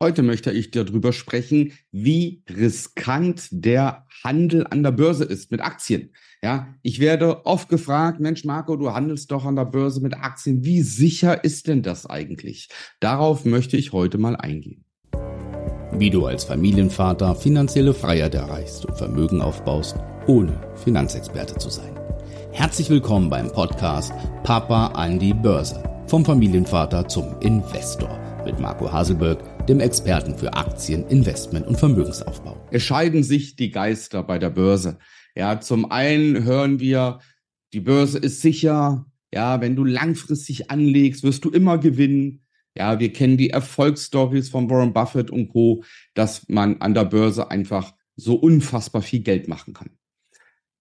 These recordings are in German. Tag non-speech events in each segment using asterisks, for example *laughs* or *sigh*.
Heute möchte ich darüber sprechen, wie riskant der Handel an der Börse ist mit Aktien. Ja, ich werde oft gefragt, Mensch, Marco, du handelst doch an der Börse mit Aktien. Wie sicher ist denn das eigentlich? Darauf möchte ich heute mal eingehen. Wie du als Familienvater finanzielle Freiheit erreichst und Vermögen aufbaust, ohne Finanzexperte zu sein. Herzlich willkommen beim Podcast Papa an die Börse. Vom Familienvater zum Investor mit Marco Haselberg, dem Experten für Aktien, Investment und Vermögensaufbau. Es scheiden sich die Geister bei der Börse. Ja, zum einen hören wir, die Börse ist sicher. Ja, wenn du langfristig anlegst, wirst du immer gewinnen. Ja, wir kennen die Erfolgsstories von Warren Buffett und Co., dass man an der Börse einfach so unfassbar viel Geld machen kann.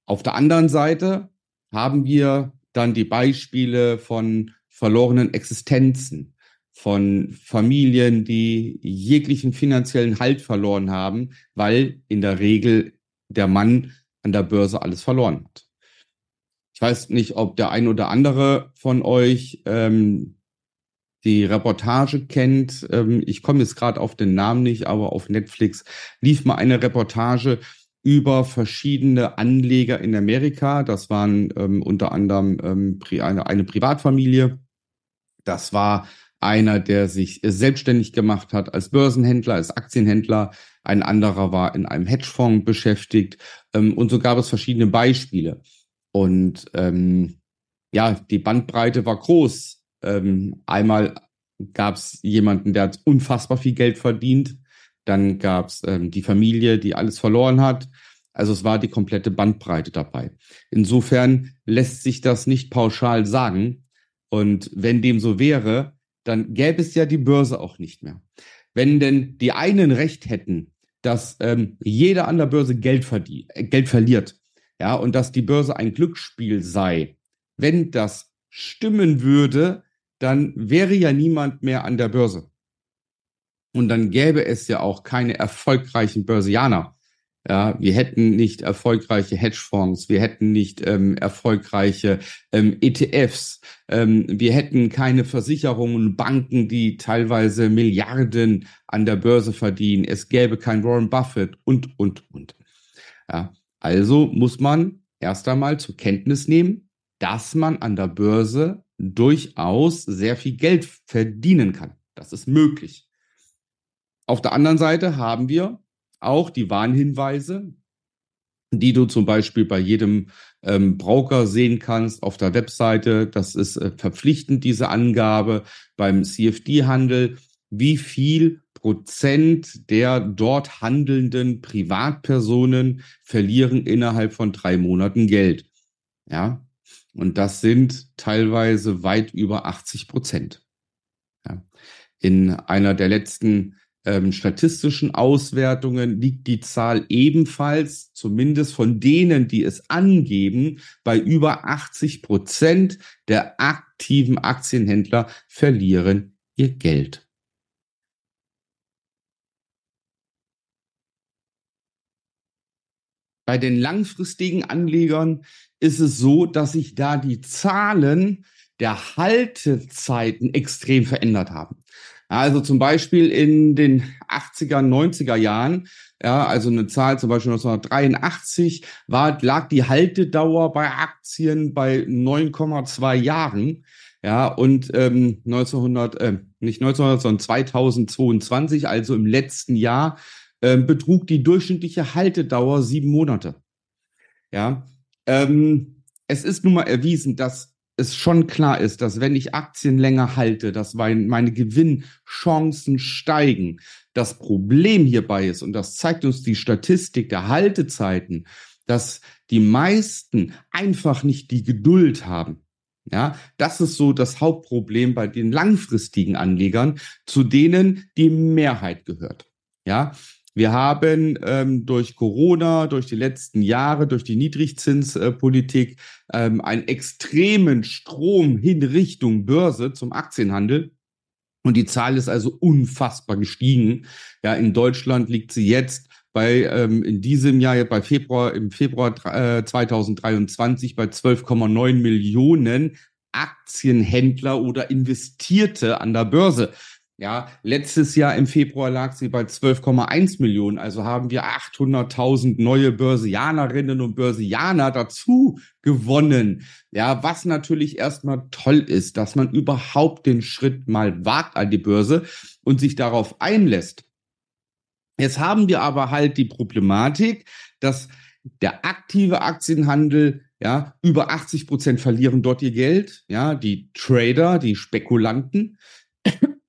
Auf der anderen Seite haben wir dann die Beispiele von verlorenen Existenzen, von Familien, die jeglichen finanziellen Halt verloren haben, weil in der Regel der Mann an der Börse alles verloren hat. Ich weiß nicht, ob der ein oder andere von euch ähm, die Reportage kennt. Ähm, ich komme jetzt gerade auf den Namen nicht, aber auf Netflix lief mal eine Reportage über verschiedene Anleger in Amerika. Das waren ähm, unter anderem ähm, eine, eine Privatfamilie. Das war einer, der sich selbstständig gemacht hat als Börsenhändler, als Aktienhändler. Ein anderer war in einem Hedgefonds beschäftigt. Ähm, und so gab es verschiedene Beispiele. Und ähm, ja, die Bandbreite war groß. Ähm, einmal gab es jemanden, der hat unfassbar viel Geld verdient. Dann gab es ähm, die Familie, die alles verloren hat. Also es war die komplette Bandbreite dabei. Insofern lässt sich das nicht pauschal sagen. Und wenn dem so wäre, dann gäbe es ja die Börse auch nicht mehr. Wenn denn die einen recht hätten, dass ähm, jeder an der Börse Geld, verdient, äh, Geld verliert, ja, und dass die Börse ein Glücksspiel sei, wenn das stimmen würde, dann wäre ja niemand mehr an der Börse. Und dann gäbe es ja auch keine erfolgreichen Börsianer. Ja, wir hätten nicht erfolgreiche Hedgefonds, wir hätten nicht ähm, erfolgreiche ähm, ETFs, ähm, wir hätten keine Versicherungen, Banken, die teilweise Milliarden an der Börse verdienen. Es gäbe kein Warren Buffett und, und, und. Ja, also muss man erst einmal zur Kenntnis nehmen, dass man an der Börse durchaus sehr viel Geld verdienen kann. Das ist möglich. Auf der anderen Seite haben wir auch die Warnhinweise, die du zum Beispiel bei jedem ähm, Broker sehen kannst auf der Webseite. Das ist äh, verpflichtend, diese Angabe beim CFD-Handel, wie viel Prozent der dort handelnden Privatpersonen verlieren innerhalb von drei Monaten Geld. Ja, und das sind teilweise weit über 80 Prozent. Ja. In einer der letzten ähm, statistischen Auswertungen liegt die Zahl ebenfalls, zumindest von denen, die es angeben, bei über 80 Prozent der aktiven Aktienhändler verlieren ihr Geld. Bei den langfristigen Anlegern ist es so, dass sich da die Zahlen der Haltezeiten extrem verändert haben. Also zum Beispiel in den 80er, 90er Jahren, ja, also eine Zahl zum Beispiel 1983, war, lag die Haltedauer bei Aktien bei 9,2 Jahren. Ja, und ähm, 1900, äh, nicht 1900, sondern 2022, also im letzten Jahr, äh, betrug die durchschnittliche Haltedauer sieben Monate. Ja, ähm, es ist nun mal erwiesen, dass es schon klar ist, dass wenn ich Aktien länger halte, dass meine Gewinnchancen steigen. Das Problem hierbei ist, und das zeigt uns die Statistik der Haltezeiten, dass die meisten einfach nicht die Geduld haben. Ja, das ist so das Hauptproblem bei den langfristigen Anlegern, zu denen die Mehrheit gehört. Ja, wir haben ähm, durch Corona, durch die letzten Jahre, durch die Niedrigzinspolitik ähm, einen extremen Strom hin Richtung Börse zum Aktienhandel. Und die Zahl ist also unfassbar gestiegen. Ja, in Deutschland liegt sie jetzt bei ähm, in diesem Jahr bei Februar im Februar äh, 2023 bei 12,9 Millionen Aktienhändler oder Investierte an der Börse. Ja, letztes Jahr im Februar lag sie bei 12,1 Millionen. Also haben wir 800.000 neue Börsianerinnen und Börsianer dazu gewonnen. Ja, was natürlich erstmal toll ist, dass man überhaupt den Schritt mal wagt an die Börse und sich darauf einlässt. Jetzt haben wir aber halt die Problematik, dass der aktive Aktienhandel ja, über 80 Prozent verlieren dort ihr Geld. Ja, die Trader, die Spekulanten.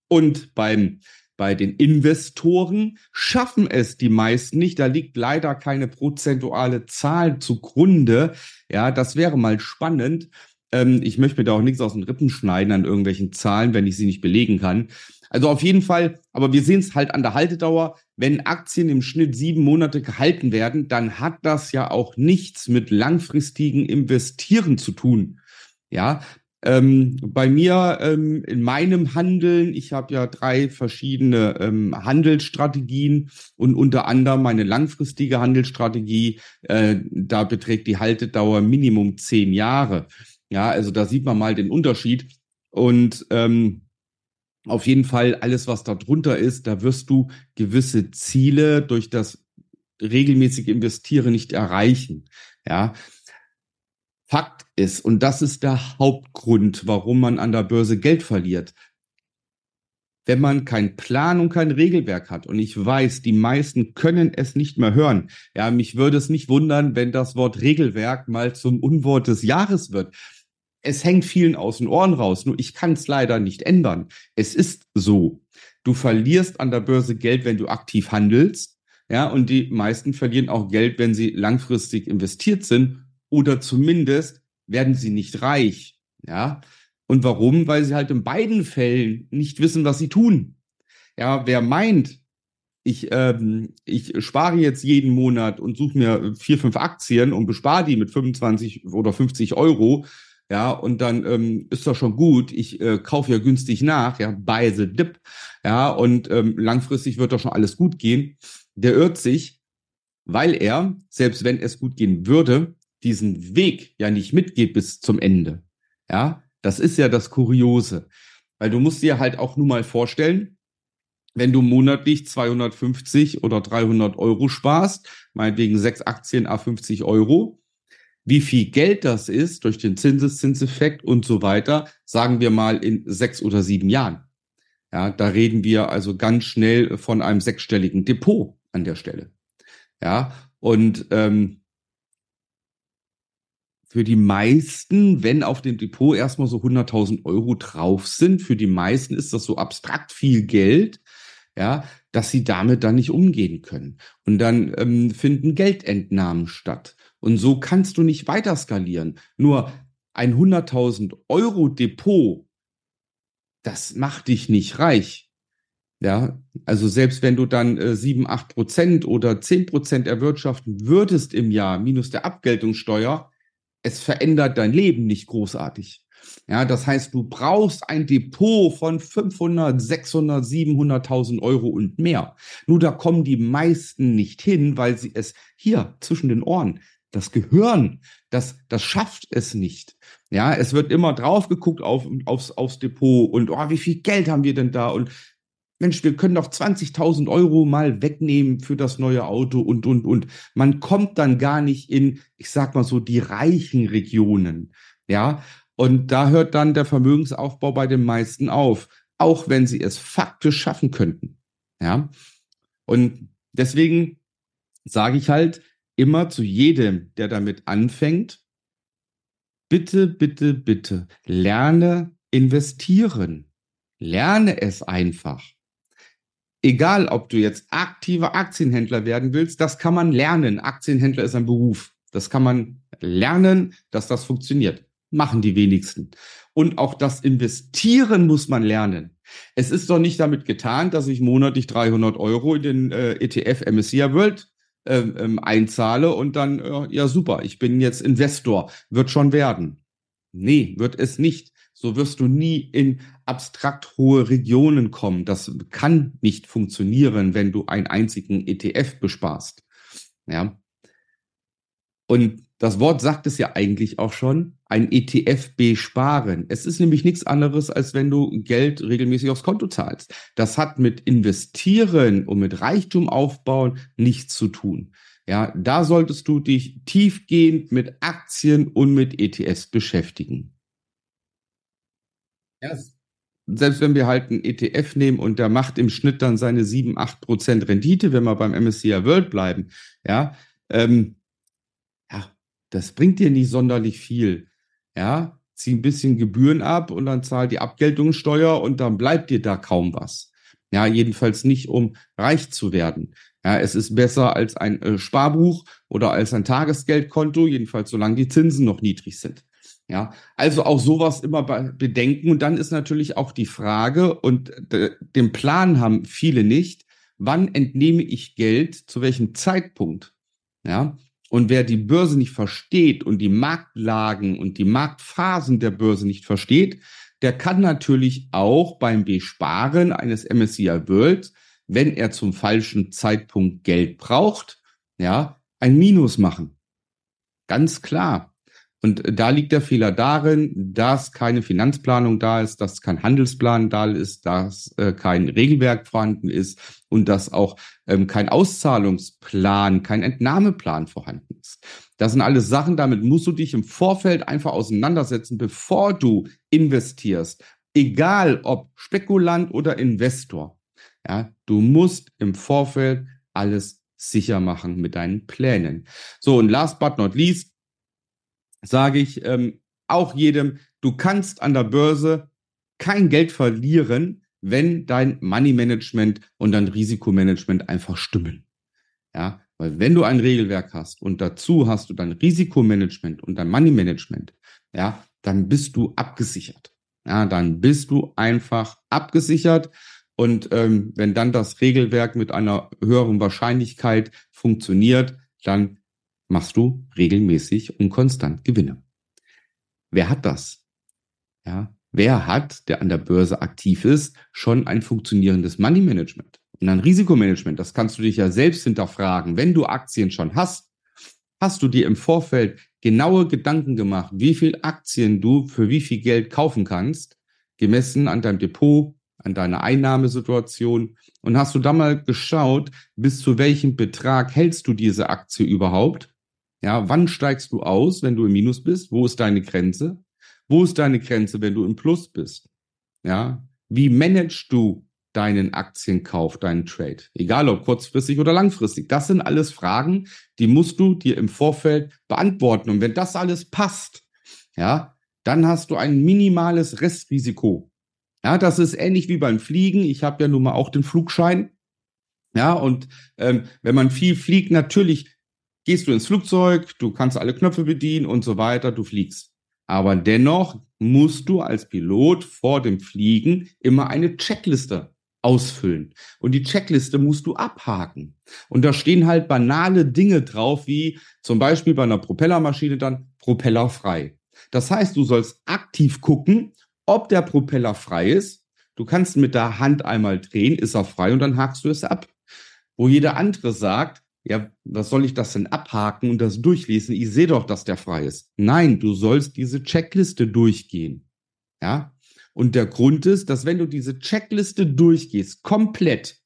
Und beim, bei den Investoren schaffen es die meisten nicht. Da liegt leider keine prozentuale Zahl zugrunde. Ja, das wäre mal spannend. Ähm, ich möchte mir da auch nichts aus den Rippen schneiden an irgendwelchen Zahlen, wenn ich sie nicht belegen kann. Also auf jeden Fall, aber wir sehen es halt an der Haltedauer. Wenn Aktien im Schnitt sieben Monate gehalten werden, dann hat das ja auch nichts mit langfristigen Investieren zu tun. Ja, ähm, bei mir ähm, in meinem Handeln, ich habe ja drei verschiedene ähm, Handelsstrategien und unter anderem meine langfristige Handelsstrategie, äh, da beträgt die Haltedauer Minimum zehn Jahre. Ja, also da sieht man mal den Unterschied. Und ähm, auf jeden Fall alles, was da drunter ist, da wirst du gewisse Ziele durch das regelmäßige Investieren nicht erreichen. Ja, Fakt ist, und das ist der Hauptgrund, warum man an der Börse Geld verliert, wenn man keinen Plan und kein Regelwerk hat. Und ich weiß, die meisten können es nicht mehr hören. Ja, mich würde es nicht wundern, wenn das Wort Regelwerk mal zum Unwort des Jahres wird. Es hängt vielen aus den Ohren raus. Nur ich kann es leider nicht ändern. Es ist so. Du verlierst an der Börse Geld, wenn du aktiv handelst. Ja, und die meisten verlieren auch Geld, wenn sie langfristig investiert sind oder zumindest werden sie nicht reich. Ja. Und warum? Weil sie halt in beiden Fällen nicht wissen, was sie tun. Ja, wer meint, ich, ähm, ich spare jetzt jeden Monat und suche mir vier, fünf Aktien und bespare die mit 25 oder 50 Euro, ja, und dann ähm, ist das schon gut. Ich äh, kaufe ja günstig nach, ja, buy the dip, ja, und ähm, langfristig wird doch schon alles gut gehen. Der irrt sich, weil er, selbst wenn es gut gehen würde, diesen Weg ja nicht mitgeht bis zum Ende. Ja, das ist ja das Kuriose. Weil du musst dir halt auch nur mal vorstellen, wenn du monatlich 250 oder 300 Euro sparst, meinetwegen sechs Aktien a 50 Euro, wie viel Geld das ist durch den Zinseszinseffekt und so weiter, sagen wir mal in sechs oder sieben Jahren. Ja, da reden wir also ganz schnell von einem sechsstelligen Depot an der Stelle. Ja, und ähm, für die meisten, wenn auf dem Depot erstmal so 100.000 Euro drauf sind, für die meisten ist das so abstrakt viel Geld, ja, dass sie damit dann nicht umgehen können. Und dann ähm, finden Geldentnahmen statt. Und so kannst du nicht weiter skalieren. Nur ein 100.000 Euro Depot, das macht dich nicht reich. Ja, also selbst wenn du dann äh, 7, 8 Prozent oder 10 Prozent erwirtschaften würdest im Jahr minus der Abgeltungssteuer, es verändert dein Leben nicht großartig. Ja, das heißt, du brauchst ein Depot von 500, 600, 700.000 Euro und mehr. Nur da kommen die meisten nicht hin, weil sie es hier zwischen den Ohren, das Gehirn, das, das schafft es nicht. Ja, es wird immer drauf geguckt auf, aufs, aufs Depot und oh, wie viel Geld haben wir denn da und Mensch, wir können doch 20.000 Euro mal wegnehmen für das neue Auto und, und, und. Man kommt dann gar nicht in, ich sag mal so, die reichen Regionen. Ja, und da hört dann der Vermögensaufbau bei den meisten auf, auch wenn sie es faktisch schaffen könnten. Ja, und deswegen sage ich halt immer zu jedem, der damit anfängt, bitte, bitte, bitte, lerne investieren. Lerne es einfach egal ob du jetzt aktiver Aktienhändler werden willst, das kann man lernen. Aktienhändler ist ein Beruf. Das kann man lernen, dass das funktioniert. Machen die wenigsten. Und auch das Investieren muss man lernen. Es ist doch nicht damit getan, dass ich monatlich 300 Euro in den äh, ETF MSCI World äh, ähm, einzahle und dann, äh, ja super, ich bin jetzt Investor, wird schon werden. Nee, wird es nicht so wirst du nie in abstrakt hohe Regionen kommen. Das kann nicht funktionieren, wenn du einen einzigen ETF besparst. Ja. Und das Wort sagt es ja eigentlich auch schon, ein ETF besparen. Es ist nämlich nichts anderes, als wenn du Geld regelmäßig aufs Konto zahlst. Das hat mit investieren und mit Reichtum aufbauen nichts zu tun. Ja, da solltest du dich tiefgehend mit Aktien und mit ETFs beschäftigen. Ja, selbst wenn wir halt einen ETF nehmen und der macht im Schnitt dann seine 7, 8 Prozent Rendite, wenn wir beim MSCI World bleiben, ja, ähm, ja, das bringt dir nicht sonderlich viel. Ja, zieh ein bisschen Gebühren ab und dann zahl die Abgeltungssteuer und dann bleibt dir da kaum was. Ja, jedenfalls nicht, um reich zu werden. Ja, es ist besser als ein äh, Sparbuch oder als ein Tagesgeldkonto, jedenfalls solange die Zinsen noch niedrig sind. Ja, also auch sowas immer bedenken. Und dann ist natürlich auch die Frage, und den Plan haben viele nicht, wann entnehme ich Geld, zu welchem Zeitpunkt? Ja, und wer die Börse nicht versteht und die Marktlagen und die Marktphasen der Börse nicht versteht, der kann natürlich auch beim Besparen eines MSCI World, wenn er zum falschen Zeitpunkt Geld braucht, ja, ein Minus machen. Ganz klar. Und da liegt der Fehler darin, dass keine Finanzplanung da ist, dass kein Handelsplan da ist, dass äh, kein Regelwerk vorhanden ist und dass auch ähm, kein Auszahlungsplan, kein Entnahmeplan vorhanden ist. Das sind alles Sachen, damit musst du dich im Vorfeld einfach auseinandersetzen, bevor du investierst. Egal ob Spekulant oder Investor. Ja, du musst im Vorfeld alles sicher machen mit deinen Plänen. So, und last but not least, sage ich ähm, auch jedem, du kannst an der Börse kein Geld verlieren, wenn dein Money Management und dein Risikomanagement einfach stimmen. Ja, weil wenn du ein Regelwerk hast und dazu hast du dein Risikomanagement und dein Money Management, ja, dann bist du abgesichert. Ja, dann bist du einfach abgesichert. Und ähm, wenn dann das Regelwerk mit einer höheren Wahrscheinlichkeit funktioniert, dann machst du regelmäßig und konstant Gewinne. Wer hat das? Ja, wer hat, der an der Börse aktiv ist, schon ein funktionierendes Money Management und ein Risikomanagement? Das kannst du dich ja selbst hinterfragen. Wenn du Aktien schon hast, hast du dir im Vorfeld genaue Gedanken gemacht, wie viel Aktien du für wie viel Geld kaufen kannst, gemessen an deinem Depot, an deiner Einnahmesituation und hast du da mal geschaut, bis zu welchem Betrag hältst du diese Aktie überhaupt ja, wann steigst du aus, wenn du im Minus bist? Wo ist deine Grenze? Wo ist deine Grenze, wenn du im Plus bist? Ja, wie managst du deinen Aktienkauf, deinen Trade? Egal ob kurzfristig oder langfristig. Das sind alles Fragen, die musst du dir im Vorfeld beantworten. Und wenn das alles passt, ja, dann hast du ein minimales Restrisiko. Ja, das ist ähnlich wie beim Fliegen. Ich habe ja nun mal auch den Flugschein. Ja, und ähm, wenn man viel fliegt, natürlich gehst du ins Flugzeug, du kannst alle Knöpfe bedienen und so weiter, du fliegst. Aber dennoch musst du als Pilot vor dem Fliegen immer eine Checkliste ausfüllen. Und die Checkliste musst du abhaken. Und da stehen halt banale Dinge drauf, wie zum Beispiel bei einer Propellermaschine dann Propeller frei. Das heißt, du sollst aktiv gucken, ob der Propeller frei ist. Du kannst mit der Hand einmal drehen, ist er frei und dann hakst du es ab. Wo jeder andere sagt, ja, was soll ich das denn abhaken und das durchlesen? Ich sehe doch, dass der frei ist. Nein, du sollst diese Checkliste durchgehen. Ja? Und der Grund ist, dass wenn du diese Checkliste durchgehst, komplett,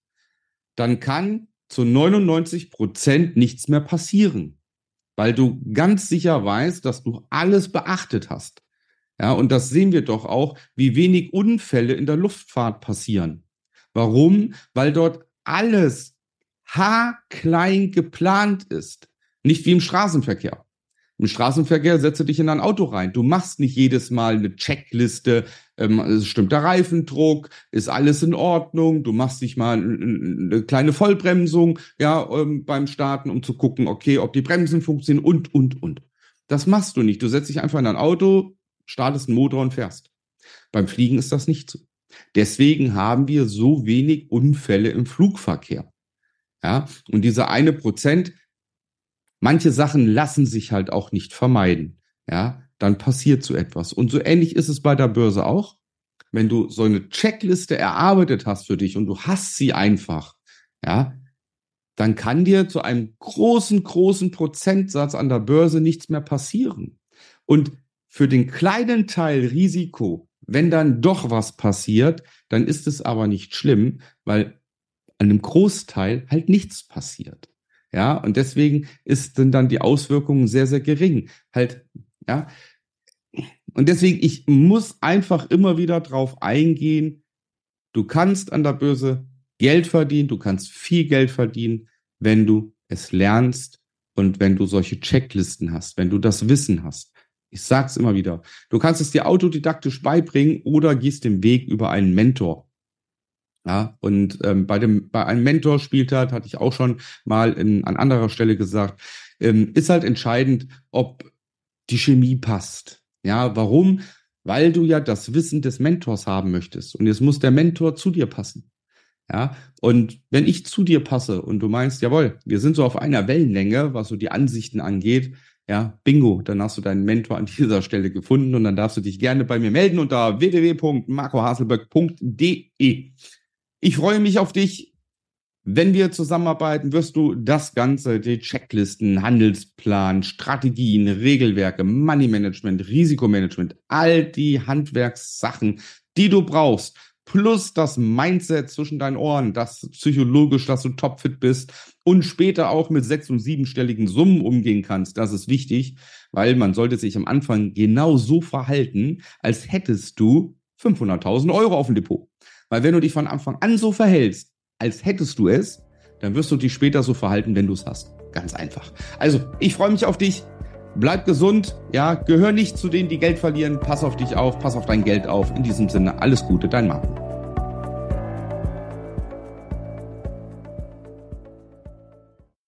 dann kann zu 99 Prozent nichts mehr passieren. Weil du ganz sicher weißt, dass du alles beachtet hast. Ja, und das sehen wir doch auch, wie wenig Unfälle in der Luftfahrt passieren. Warum? Weil dort alles haarklein geplant ist. Nicht wie im Straßenverkehr. Im Straßenverkehr setze dich in ein Auto rein. Du machst nicht jedes Mal eine Checkliste, ähm, stimmt der Reifendruck, ist alles in Ordnung, du machst dich mal eine kleine Vollbremsung, ja, ähm, beim Starten, um zu gucken, okay, ob die Bremsen funktionieren und, und, und. Das machst du nicht. Du setzt dich einfach in ein Auto, startest einen Motor und fährst. Beim Fliegen ist das nicht so. Deswegen haben wir so wenig Unfälle im Flugverkehr. Ja, und diese eine Prozent, manche Sachen lassen sich halt auch nicht vermeiden. Ja, dann passiert so etwas. Und so ähnlich ist es bei der Börse auch. Wenn du so eine Checkliste erarbeitet hast für dich und du hast sie einfach, ja, dann kann dir zu einem großen, großen Prozentsatz an der Börse nichts mehr passieren. Und für den kleinen Teil Risiko, wenn dann doch was passiert, dann ist es aber nicht schlimm, weil einem Großteil halt nichts passiert. Ja, und deswegen ist, sind dann die Auswirkungen sehr, sehr gering. Halt, ja. Und deswegen, ich muss einfach immer wieder drauf eingehen. Du kannst an der Börse Geld verdienen, du kannst viel Geld verdienen, wenn du es lernst und wenn du solche Checklisten hast, wenn du das Wissen hast. Ich sag's immer wieder. Du kannst es dir autodidaktisch beibringen oder gehst den Weg über einen Mentor. Ja, und ähm, bei dem, bei einem Mentor spielt hat, hatte ich auch schon mal in, an anderer Stelle gesagt, ähm, ist halt entscheidend, ob die Chemie passt. Ja, warum? Weil du ja das Wissen des Mentors haben möchtest. Und jetzt muss der Mentor zu dir passen. Ja, und wenn ich zu dir passe und du meinst, jawohl, wir sind so auf einer Wellenlänge, was so die Ansichten angeht, ja, bingo, dann hast du deinen Mentor an *laughs* dieser Stelle gefunden und dann darfst du dich gerne bei mir melden unter www.marcohaselböck.de. Ich freue mich auf dich. Wenn wir zusammenarbeiten, wirst du das Ganze, die Checklisten, Handelsplan, Strategien, Regelwerke, Money Management, Risikomanagement, all die Handwerkssachen, die du brauchst, plus das Mindset zwischen deinen Ohren, das psychologisch, dass du topfit bist und später auch mit sechs- und siebenstelligen Summen umgehen kannst. Das ist wichtig, weil man sollte sich am Anfang genau so verhalten, als hättest du 500.000 Euro auf dem Depot. Weil wenn du dich von Anfang an so verhältst, als hättest du es, dann wirst du dich später so verhalten, wenn du es hast. Ganz einfach. Also, ich freue mich auf dich. Bleib gesund. Ja, gehör nicht zu denen, die Geld verlieren. Pass auf dich auf. Pass auf dein Geld auf. In diesem Sinne, alles Gute, dein Marco.